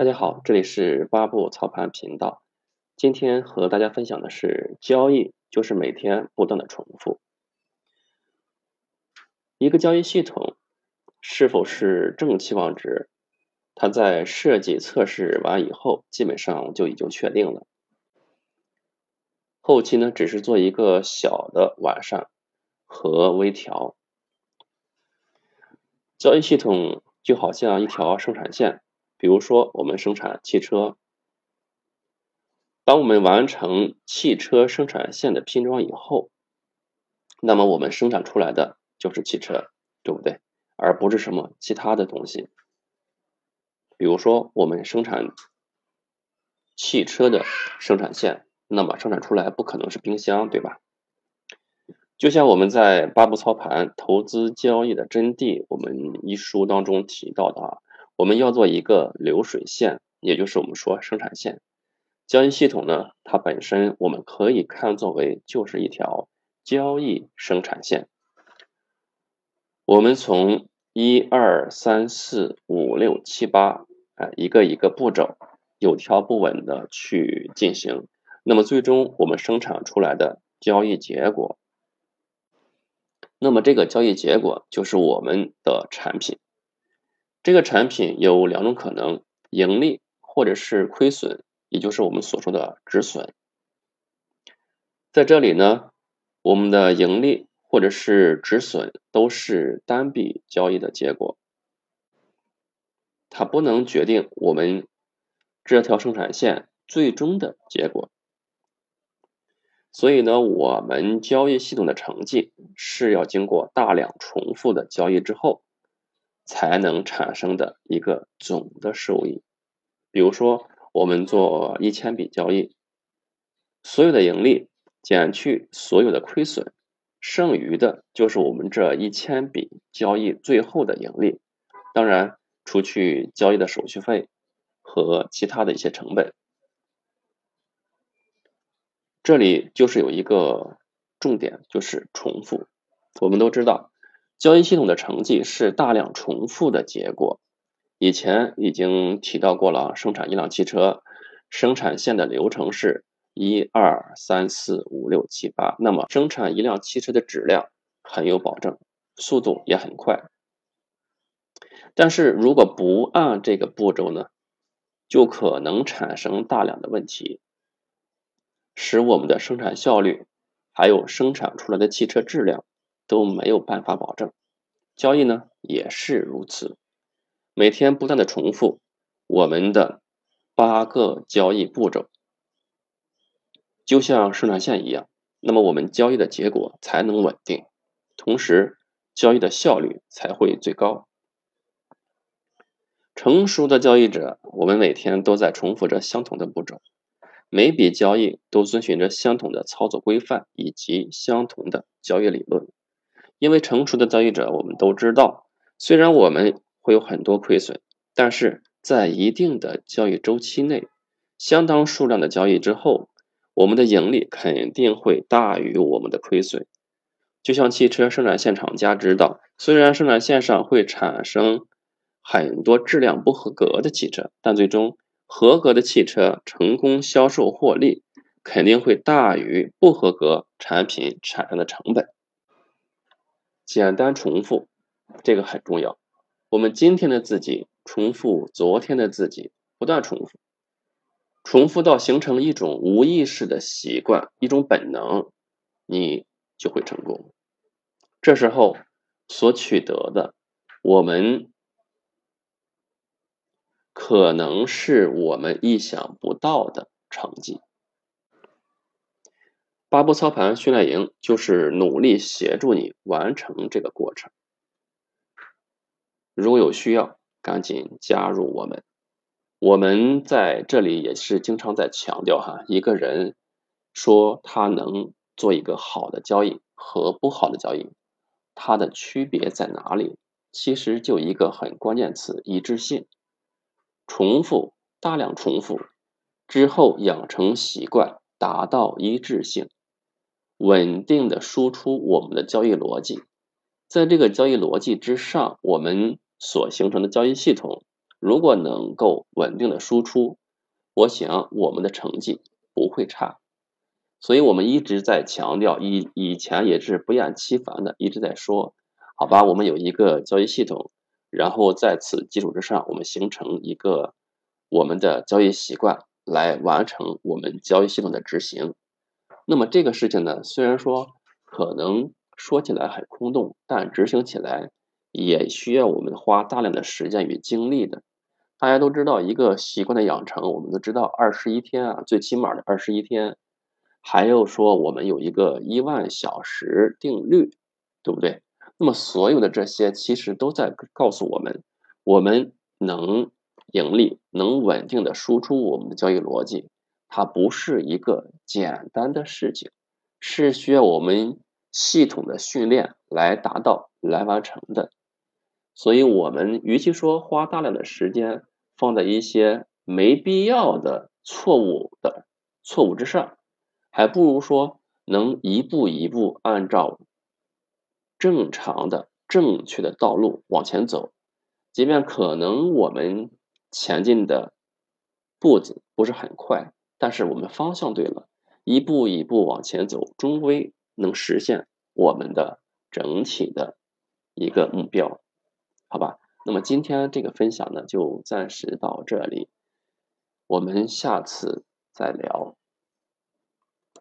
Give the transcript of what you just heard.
大家好，这里是八步操盘频道。今天和大家分享的是，交易就是每天不断的重复。一个交易系统是否是正期望值，它在设计测试完以后，基本上就已经确定了。后期呢，只是做一个小的完善和微调。交易系统就好像一条生产线。比如说，我们生产汽车，当我们完成汽车生产线的拼装以后，那么我们生产出来的就是汽车，对不对？而不是什么其他的东西。比如说，我们生产汽车的生产线，那么生产出来不可能是冰箱，对吧？就像我们在《八步操盘投资交易的真谛》我们一书当中提到的啊。我们要做一个流水线，也就是我们说生产线。交易系统呢，它本身我们可以看作为就是一条交易生产线。我们从一二三四五六七八，哎，一个一个步骤，有条不紊的去进行。那么最终我们生产出来的交易结果，那么这个交易结果就是我们的产品。这个产品有两种可能：盈利或者是亏损，也就是我们所说的止损。在这里呢，我们的盈利或者是止损都是单笔交易的结果，它不能决定我们这条生产线最终的结果。所以呢，我们交易系统的成绩是要经过大量重复的交易之后。才能产生的一个总的收益。比如说，我们做一千笔交易，所有的盈利减去所有的亏损，剩余的就是我们这一千笔交易最后的盈利。当然，除去交易的手续费和其他的一些成本。这里就是有一个重点，就是重复。我们都知道。交易系统的成绩是大量重复的结果。以前已经提到过了，生产一辆汽车，生产线的流程是一二三四五六七八。那么生产一辆汽车的质量很有保证，速度也很快。但是如果不按这个步骤呢，就可能产生大量的问题，使我们的生产效率还有生产出来的汽车质量。都没有办法保证，交易呢也是如此，每天不断的重复我们的八个交易步骤，就像生产线一样，那么我们交易的结果才能稳定，同时交易的效率才会最高。成熟的交易者，我们每天都在重复着相同的步骤，每笔交易都遵循着相同的操作规范以及相同的交易理论。因为成熟的交易者，我们都知道，虽然我们会有很多亏损，但是在一定的交易周期内，相当数量的交易之后，我们的盈利肯定会大于我们的亏损。就像汽车生产线厂家知道，虽然生产线上会产生很多质量不合格的汽车，但最终合格的汽车成功销售获利，肯定会大于不合格产品产生的成本。简单重复，这个很重要。我们今天的自己重复昨天的自己，不断重复，重复到形成一种无意识的习惯，一种本能，你就会成功。这时候所取得的，我们可能是我们意想不到的成绩。八步操盘训练营就是努力协助你完成这个过程。如果有需要，赶紧加入我们。我们在这里也是经常在强调哈，一个人说他能做一个好的交易和不好的交易，它的区别在哪里？其实就一个很关键词：一致性。重复，大量重复之后养成习惯，达到一致性。稳定的输出我们的交易逻辑，在这个交易逻辑之上，我们所形成的交易系统如果能够稳定的输出，我想我们的成绩不会差。所以我们一直在强调，以以前也是不厌其烦的一直在说，好吧，我们有一个交易系统，然后在此基础之上，我们形成一个我们的交易习惯，来完成我们交易系统的执行。那么这个事情呢，虽然说可能说起来很空洞，但执行起来也需要我们花大量的时间与精力的。大家都知道，一个习惯的养成，我们都知道二十一天啊，最起码的二十一天。还有说，我们有一个一万小时定律，对不对？那么所有的这些其实都在告诉我们，我们能盈利、能稳定的输出我们的交易逻辑，它不是一个简单的事情，是需要我们系统的训练来达到、来完成的。所以，我们与其说花大量的时间放在一些没必要的错误的错误之上。还不如说能一步一步按照正常的、正确的道路往前走，即便可能我们前进的步子不是很快，但是我们方向对了，一步一步往前走，终归能实现我们的整体的一个目标，好吧？那么今天这个分享呢，就暂时到这里，我们下次再聊。